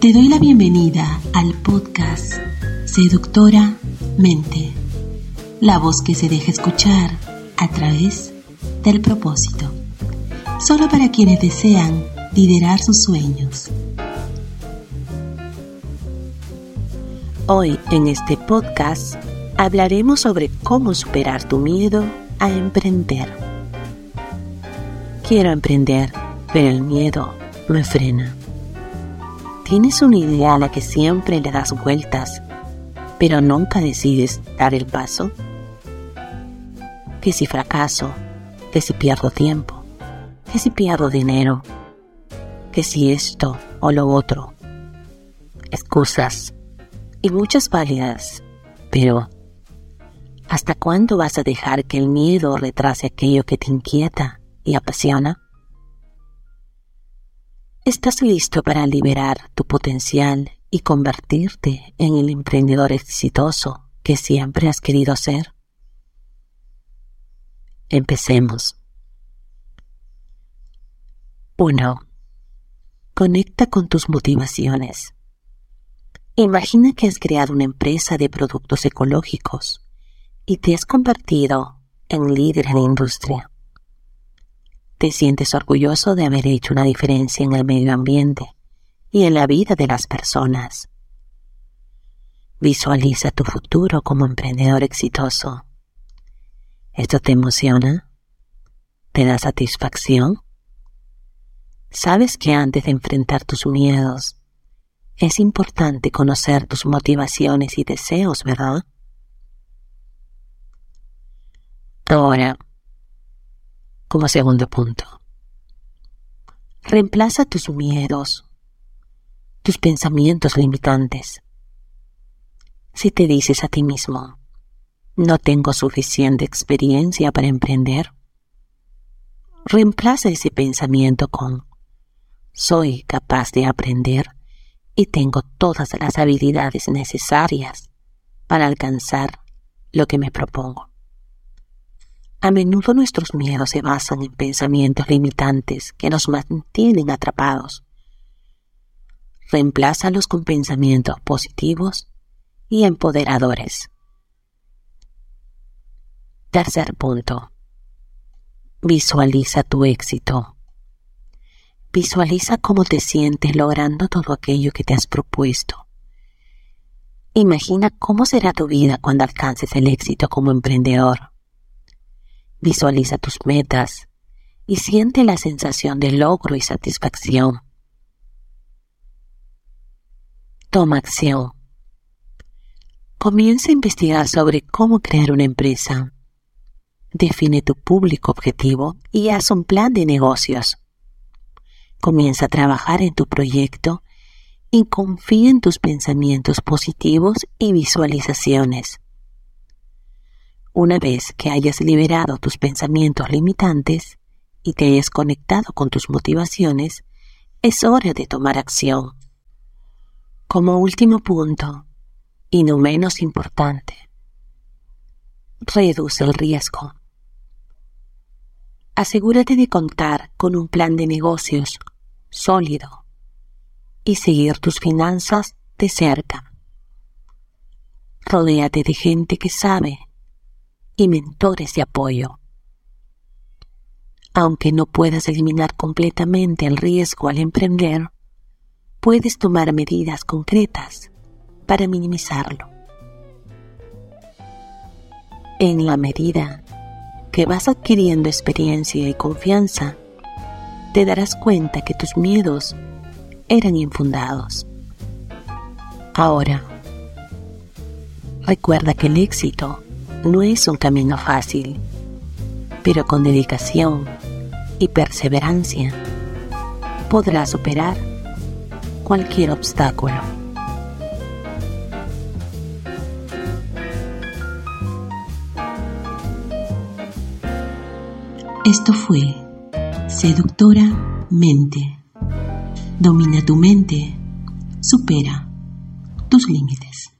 Te doy la bienvenida al podcast Seductora Mente, la voz que se deja escuchar a través del propósito, solo para quienes desean liderar sus sueños. Hoy en este podcast hablaremos sobre cómo superar tu miedo a emprender. Quiero emprender, pero el miedo me frena. Tienes una idea a la que siempre le das vueltas, pero nunca decides dar el paso. Que si fracaso, que si pierdo tiempo, que si pierdo dinero, que si esto o lo otro. Excusas y muchas válidas, pero ¿Hasta cuándo vas a dejar que el miedo retrase aquello que te inquieta y apasiona? ¿Estás listo para liberar tu potencial y convertirte en el emprendedor exitoso que siempre has querido ser? Empecemos. 1. Conecta con tus motivaciones. Imagina que has creado una empresa de productos ecológicos y te has convertido en líder en la industria. Te sientes orgulloso de haber hecho una diferencia en el medio ambiente y en la vida de las personas. Visualiza tu futuro como emprendedor exitoso. ¿Esto te emociona? ¿Te da satisfacción? Sabes que antes de enfrentar tus miedos, es importante conocer tus motivaciones y deseos, ¿verdad? Ahora, como segundo punto, reemplaza tus miedos, tus pensamientos limitantes. Si te dices a ti mismo, no tengo suficiente experiencia para emprender, reemplaza ese pensamiento con soy capaz de aprender y tengo todas las habilidades necesarias para alcanzar lo que me propongo. A menudo nuestros miedos se basan en pensamientos limitantes que nos mantienen atrapados. Reemplázalos con pensamientos positivos y empoderadores. Tercer punto. Visualiza tu éxito. Visualiza cómo te sientes logrando todo aquello que te has propuesto. Imagina cómo será tu vida cuando alcances el éxito como emprendedor. Visualiza tus metas y siente la sensación de logro y satisfacción. Toma acción. Comienza a investigar sobre cómo crear una empresa. Define tu público objetivo y haz un plan de negocios. Comienza a trabajar en tu proyecto y confía en tus pensamientos positivos y visualizaciones. Una vez que hayas liberado tus pensamientos limitantes y te hayas conectado con tus motivaciones, es hora de tomar acción. Como último punto, y no menos importante, reduce el riesgo. Asegúrate de contar con un plan de negocios sólido y seguir tus finanzas de cerca. Rodéate de gente que sabe y mentores de apoyo. Aunque no puedas eliminar completamente el riesgo al emprender, puedes tomar medidas concretas para minimizarlo. En la medida que vas adquiriendo experiencia y confianza, te darás cuenta que tus miedos eran infundados. Ahora, recuerda que el éxito no es un camino fácil, pero con dedicación y perseverancia podrás superar cualquier obstáculo. Esto fue Seductora Mente. Domina tu mente, supera tus límites.